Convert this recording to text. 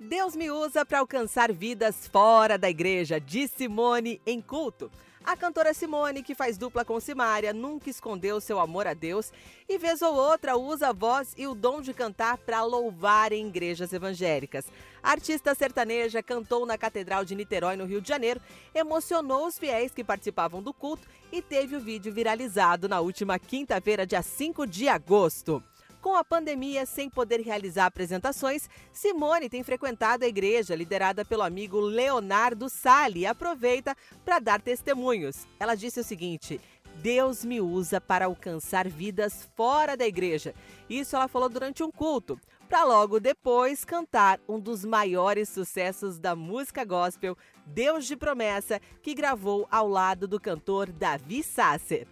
Deus me usa para alcançar vidas fora da igreja, diz Simone em culto. A cantora Simone, que faz dupla com Simária, nunca escondeu seu amor a Deus e, vez ou outra, usa a voz e o dom de cantar para louvar em igrejas evangélicas. A artista sertaneja cantou na Catedral de Niterói, no Rio de Janeiro, emocionou os fiéis que participavam do culto e teve o vídeo viralizado na última quinta-feira, dia 5 de agosto. Com a pandemia sem poder realizar apresentações, Simone tem frequentado a igreja liderada pelo amigo Leonardo Sali e aproveita para dar testemunhos. Ela disse o seguinte: Deus me usa para alcançar vidas fora da igreja. Isso ela falou durante um culto, para logo depois cantar um dos maiores sucessos da música gospel, Deus de Promessa, que gravou ao lado do cantor Davi Sasser.